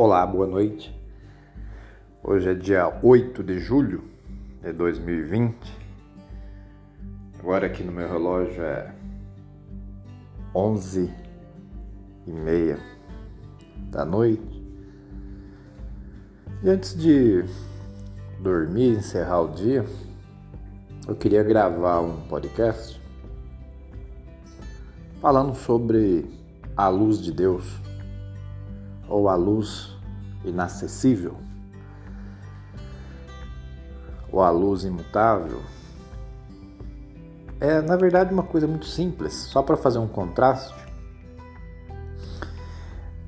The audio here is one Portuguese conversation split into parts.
Olá, boa noite. Hoje é dia 8 de julho de 2020. Agora aqui no meu relógio é 11 e meia da noite. E antes de dormir, encerrar o dia, eu queria gravar um podcast falando sobre a luz de Deus ou a luz inacessível, ou a luz imutável, é na verdade uma coisa muito simples, só para fazer um contraste.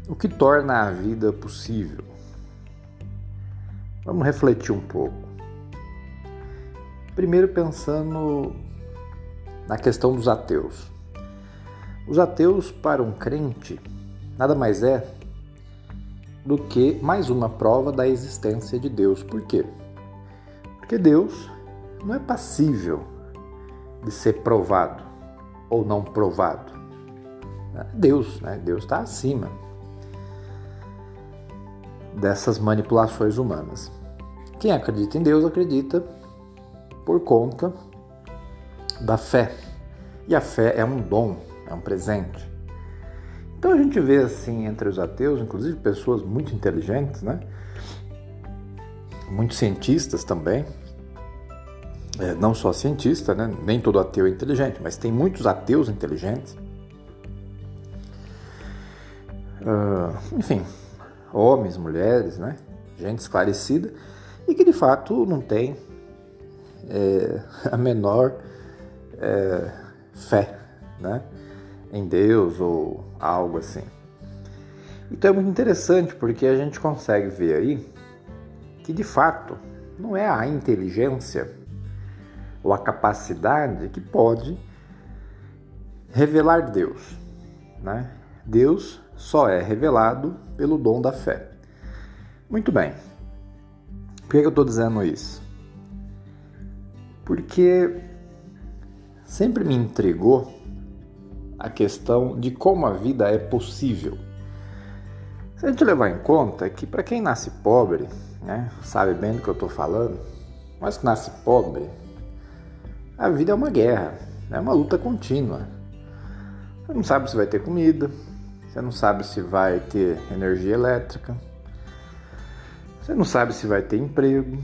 O que torna a vida possível? Vamos refletir um pouco. Primeiro, pensando na questão dos ateus. Os ateus, para um crente, nada mais é do que mais uma prova da existência de Deus. Por quê? Porque Deus não é passível de ser provado ou não provado. Deus, né? Deus está acima dessas manipulações humanas. Quem acredita em Deus acredita por conta da fé. E a fé é um dom, é um presente. Então a gente vê assim entre os ateus, inclusive pessoas muito inteligentes, né? Muitos cientistas também. É, não só cientista, né? Nem todo ateu é inteligente, mas tem muitos ateus inteligentes. Uh, enfim, homens, mulheres, né? Gente esclarecida e que de fato não tem é, a menor é, fé, né? Em Deus ou algo assim. Então é muito interessante porque a gente consegue ver aí que de fato não é a inteligência ou a capacidade que pode revelar Deus. Né? Deus só é revelado pelo dom da fé. Muito bem. Por que eu estou dizendo isso? Porque sempre me intrigou a questão de como a vida é possível. Se a gente levar em conta que para quem nasce pobre, né, sabe bem do que eu estou falando, mas que nasce pobre, a vida é uma guerra, é uma luta contínua. Você não sabe se vai ter comida, você não sabe se vai ter energia elétrica, você não sabe se vai ter emprego,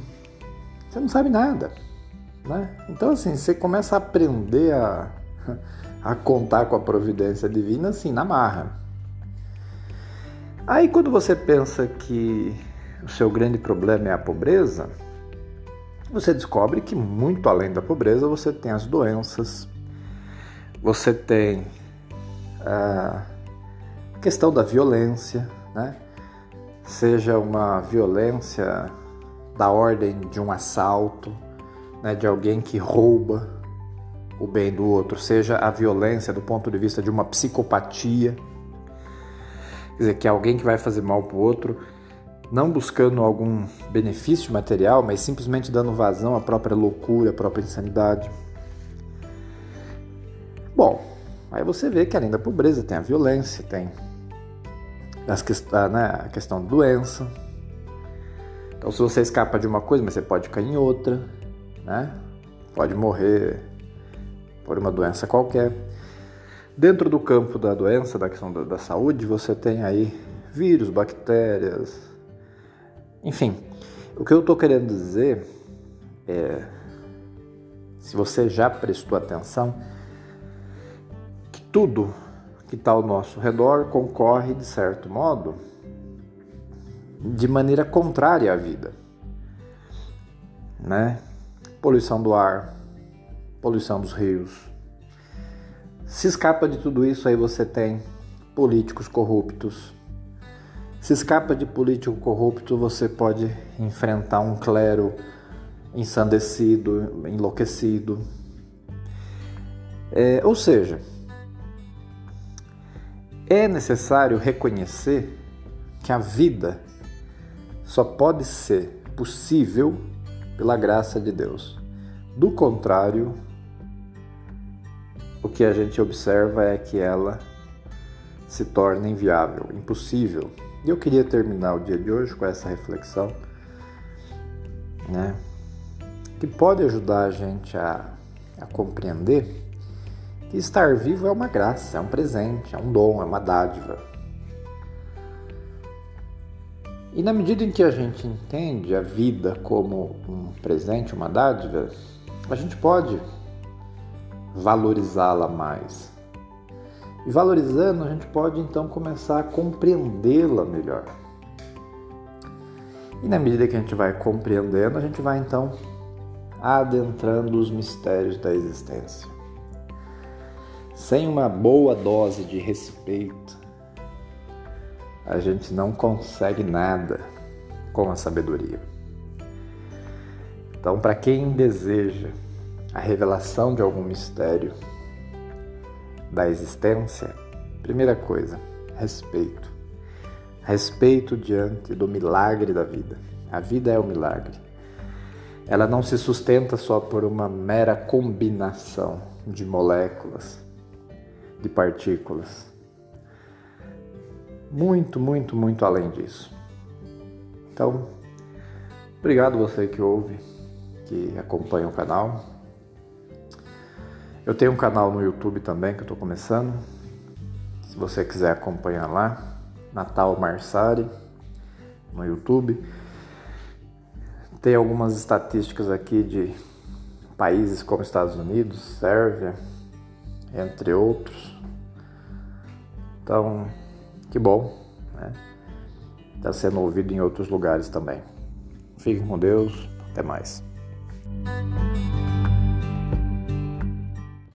você não sabe nada. Né? Então, assim, você começa a aprender a a contar com a providência divina assim, na marra. Aí quando você pensa que o seu grande problema é a pobreza, você descobre que muito além da pobreza você tem as doenças, você tem a questão da violência, né? seja uma violência da ordem de um assalto, né? de alguém que rouba, o bem do outro, seja a violência do ponto de vista de uma psicopatia, quer dizer, que é alguém que vai fazer mal para o outro, não buscando algum benefício material, mas simplesmente dando vazão à própria loucura, à própria insanidade. Bom, aí você vê que além da pobreza tem a violência, tem a, né, a questão da doença. Então, se você escapa de uma coisa, mas você pode cair em outra, né? Pode morrer por uma doença qualquer. Dentro do campo da doença, da questão da, da saúde, você tem aí vírus, bactérias, enfim. O que eu estou querendo dizer é, se você já prestou atenção, que tudo que está ao nosso redor concorre, de certo modo, de maneira contrária à vida. Né? Poluição do ar, poluição dos rios. Se escapa de tudo isso, aí você tem políticos corruptos. Se escapa de político corrupto, você pode enfrentar um clero ensandecido, enlouquecido. É, ou seja, é necessário reconhecer que a vida só pode ser possível pela graça de Deus. Do contrário, o que a gente observa é que ela se torna inviável, impossível E eu queria terminar o dia de hoje com essa reflexão, né? Que pode ajudar a gente a, a compreender que estar vivo é uma graça, é um presente, é um dom, é uma dádiva. E na medida em que a gente entende a vida como um presente, uma dádiva, a gente pode valorizá-la mais. E valorizando, a gente pode então começar a compreendê-la melhor. E na medida que a gente vai compreendendo, a gente vai então adentrando os mistérios da existência. Sem uma boa dose de respeito, a gente não consegue nada com a sabedoria. Então, para quem deseja a revelação de algum mistério da existência, primeira coisa, respeito. Respeito diante do milagre da vida. A vida é o milagre. Ela não se sustenta só por uma mera combinação de moléculas, de partículas. Muito, muito, muito além disso. Então, obrigado você que ouve, que acompanha o canal. Eu tenho um canal no YouTube também que eu estou começando. Se você quiser acompanhar lá, Natal Marsari no YouTube. Tem algumas estatísticas aqui de países como Estados Unidos, Sérvia, entre outros. Então, que bom, né? Está sendo ouvido em outros lugares também. Fiquem com Deus, até mais.